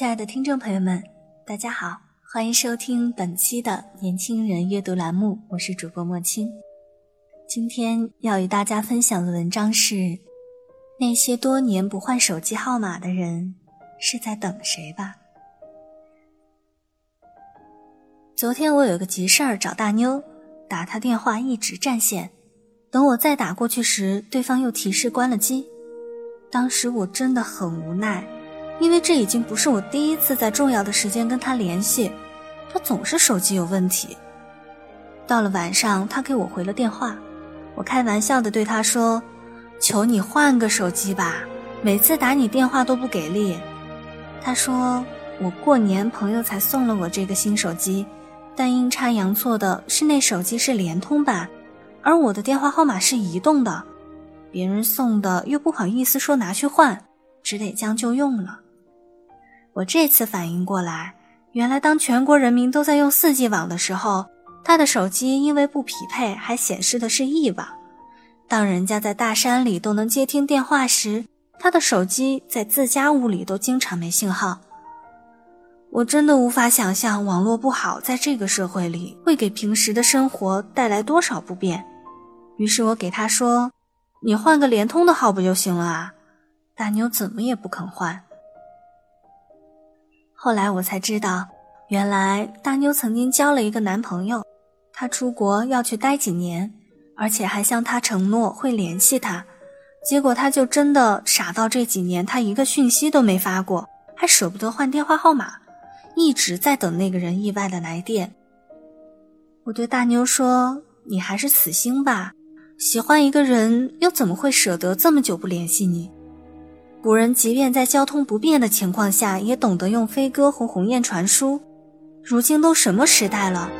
亲爱的听众朋友们，大家好，欢迎收听本期的年轻人阅读栏目，我是主播莫青。今天要与大家分享的文章是《那些多年不换手机号码的人是在等谁吧》。昨天我有个急事儿找大妞，打她电话一直占线，等我再打过去时，对方又提示关了机。当时我真的很无奈。因为这已经不是我第一次在重要的时间跟他联系，他总是手机有问题。到了晚上，他给我回了电话，我开玩笑的对他说：“求你换个手机吧，每次打你电话都不给力。”他说：“我过年朋友才送了我这个新手机，但阴差阳错的是那手机是联通版，而我的电话号码是移动的，别人送的又不好意思说拿去换，只得将就用了。”我这次反应过来，原来当全国人民都在用四 G 网的时候，他的手机因为不匹配，还显示的是 E 网。当人家在大山里都能接听电话时，他的手机在自家屋里都经常没信号。我真的无法想象网络不好在这个社会里会给平时的生活带来多少不便。于是我给他说：“你换个联通的号不就行了啊？”大妞怎么也不肯换。后来我才知道，原来大妞曾经交了一个男朋友，他出国要去待几年，而且还向他承诺会联系他，结果他就真的傻到这几年他一个讯息都没发过，还舍不得换电话号码，一直在等那个人意外的来电。我对大妞说：“你还是死心吧，喜欢一个人又怎么会舍得这么久不联系你？”古人即便在交通不便的情况下，也懂得用飞鸽和鸿雁传书。如今都什么时代了，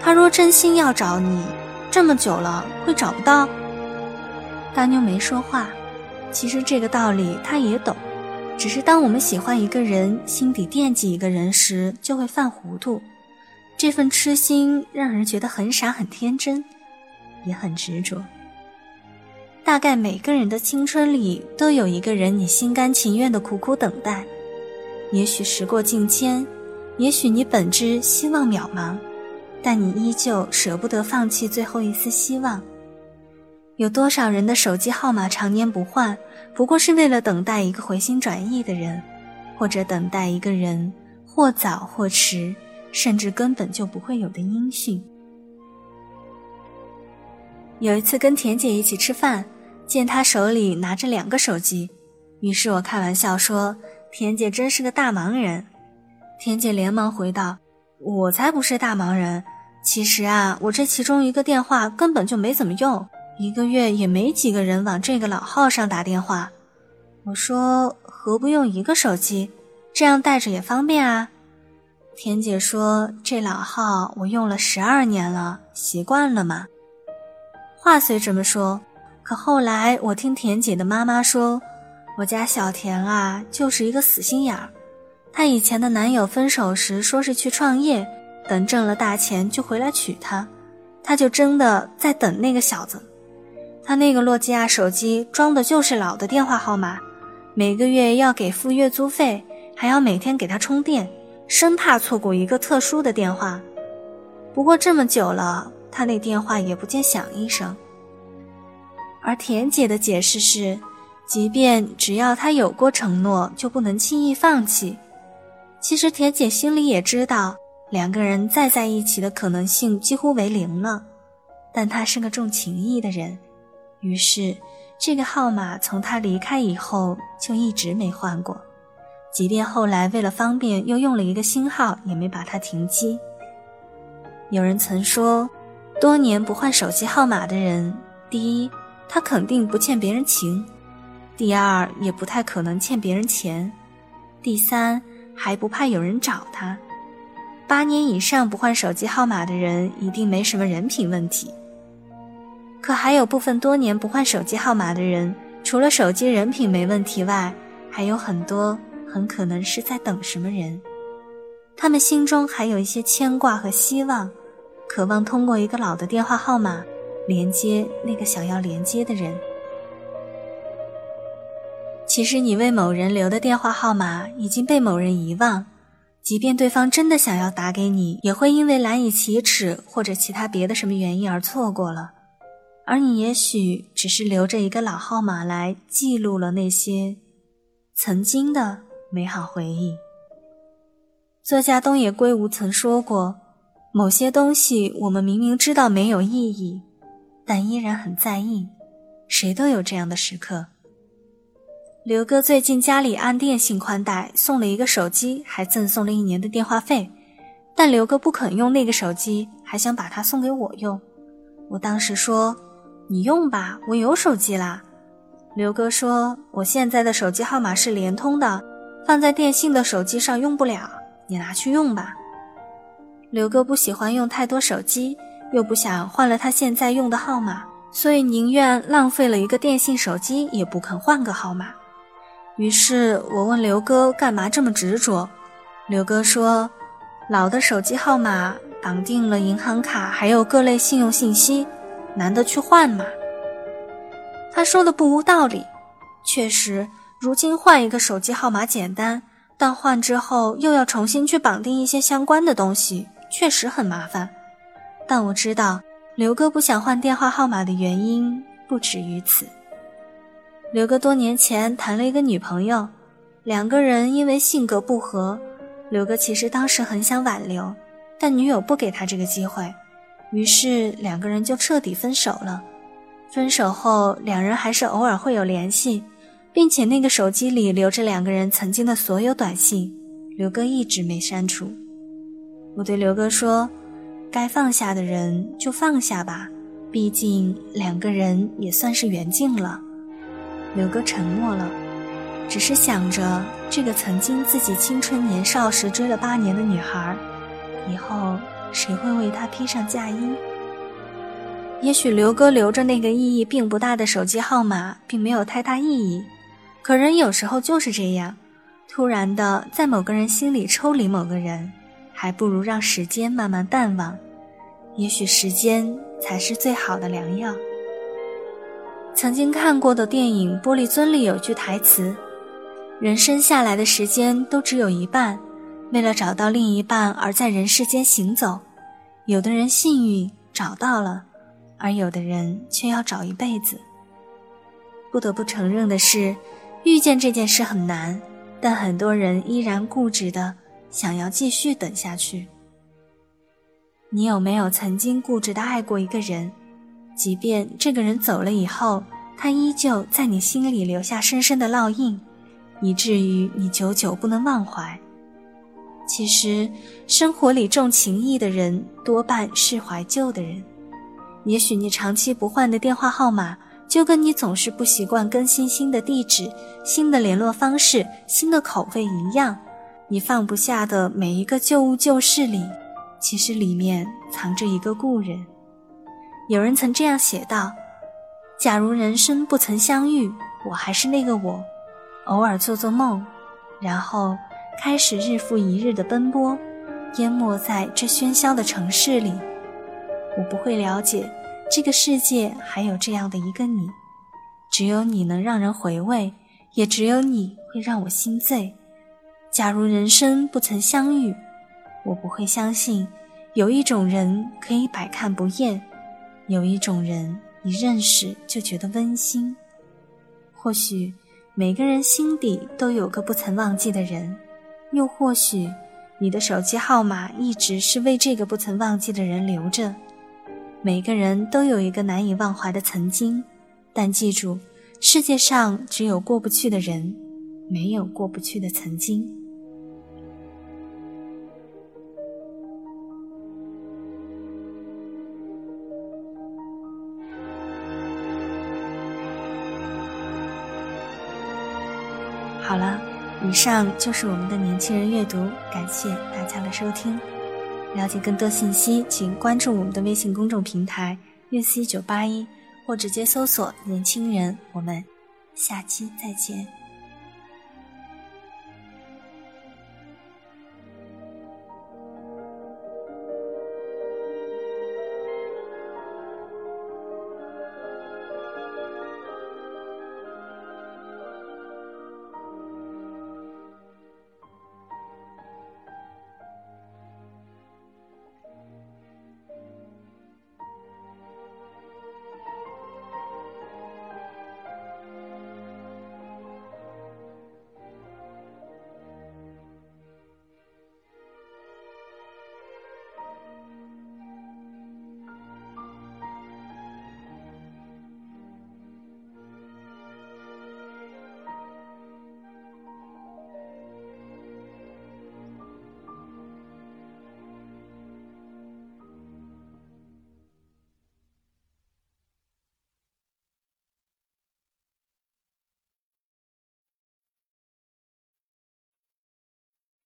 他若真心要找你，这么久了会找不到？大妞没说话。其实这个道理他也懂，只是当我们喜欢一个人，心底惦记一个人时，就会犯糊涂。这份痴心让人觉得很傻、很天真，也很执着。大概每个人的青春里都有一个人，你心甘情愿的苦苦等待。也许时过境迁，也许你本知希望渺茫，但你依旧舍不得放弃最后一丝希望。有多少人的手机号码常年不换，不过是为了等待一个回心转意的人，或者等待一个人或早或迟，甚至根本就不会有的音讯。有一次跟田姐一起吃饭。见他手里拿着两个手机，于是我开玩笑说：“田姐真是个大忙人。”田姐连忙回道：“我才不是大忙人，其实啊，我这其中一个电话根本就没怎么用，一个月也没几个人往这个老号上打电话。”我说：“何不用一个手机，这样带着也方便啊？”田姐说：“这老号我用了十二年了，习惯了嘛。”话虽这么说。可后来，我听田姐的妈妈说，我家小田啊，就是一个死心眼儿。她以前的男友分手时，说是去创业，等挣了大钱就回来娶她，她就真的在等那个小子。她那个诺基亚手机装的就是老的电话号码，每个月要给付月租费，还要每天给他充电，生怕错过一个特殊的电话。不过这么久了，他那电话也不见响一声。而田姐的解释是，即便只要他有过承诺，就不能轻易放弃。其实田姐心里也知道，两个人再在一起的可能性几乎为零了。但她是个重情义的人，于是这个号码从他离开以后就一直没换过。即便后来为了方便又用了一个新号，也没把它停机。有人曾说。多年不换手机号码的人，第一，他肯定不欠别人情；第二，也不太可能欠别人钱；第三，还不怕有人找他。八年以上不换手机号码的人，一定没什么人品问题。可还有部分多年不换手机号码的人，除了手机人品没问题外，还有很多很可能是在等什么人。他们心中还有一些牵挂和希望，渴望通过一个老的电话号码连接那个想要连接的人。其实你为某人留的电话号码已经被某人遗忘。即便对方真的想要打给你，也会因为难以启齿或者其他别的什么原因而错过了。而你也许只是留着一个老号码来记录了那些曾经的美好回忆。作家东野圭吾曾说过：“某些东西我们明明知道没有意义，但依然很在意。谁都有这样的时刻。”刘哥最近家里安电信宽带，送了一个手机，还赠送了一年的电话费。但刘哥不肯用那个手机，还想把它送给我用。我当时说：“你用吧，我有手机啦。”刘哥说：“我现在的手机号码是联通的，放在电信的手机上用不了，你拿去用吧。”刘哥不喜欢用太多手机，又不想换了他现在用的号码，所以宁愿浪费了一个电信手机，也不肯换个号码。于是我问刘哥干嘛这么执着？刘哥说：“老的手机号码绑定了银行卡，还有各类信用信息，难得去换嘛。”他说的不无道理，确实，如今换一个手机号码简单，但换之后又要重新去绑定一些相关的东西，确实很麻烦。但我知道刘哥不想换电话号码的原因不止于此。刘哥多年前谈了一个女朋友，两个人因为性格不合，刘哥其实当时很想挽留，但女友不给他这个机会，于是两个人就彻底分手了。分手后，两人还是偶尔会有联系，并且那个手机里留着两个人曾经的所有短信，刘哥一直没删除。我对刘哥说：“该放下的人就放下吧，毕竟两个人也算是缘尽了。”刘哥沉默了，只是想着这个曾经自己青春年少时追了八年的女孩，以后谁会为她披上嫁衣？也许刘哥留着那个意义并不大的手机号码，并没有太大意义。可人有时候就是这样，突然的在某个人心里抽离某个人，还不如让时间慢慢淡忘。也许时间才是最好的良药。曾经看过的电影《玻璃樽》里有句台词：“人生下来的时间都只有一半，为了找到另一半而在人世间行走。有的人幸运找到了，而有的人却要找一辈子。”不得不承认的是，遇见这件事很难，但很多人依然固执的想要继续等下去。你有没有曾经固执的爱过一个人？即便这个人走了以后，他依旧在你心里留下深深的烙印，以至于你久久不能忘怀。其实，生活里重情义的人多半是怀旧的人。也许你长期不换的电话号码，就跟你总是不习惯更新新的地址、新的联络方式、新的口味一样。你放不下的每一个旧物旧事里，其实里面藏着一个故人。有人曾这样写道：“假如人生不曾相遇，我还是那个我，偶尔做做梦，然后开始日复一日的奔波，淹没在这喧嚣的城市里。我不会了解这个世界还有这样的一个你，只有你能让人回味，也只有你会让我心醉。假如人生不曾相遇，我不会相信有一种人可以百看不厌。”有一种人，一认识就觉得温馨。或许每个人心底都有个不曾忘记的人，又或许你的手机号码一直是为这个不曾忘记的人留着。每个人都有一个难以忘怀的曾经，但记住，世界上只有过不去的人，没有过不去的曾经。好了，以上就是我们的年轻人阅读，感谢大家的收听。了解更多信息，请关注我们的微信公众平台“月 c 九八一”，或直接搜索“年轻人”。我们下期再见。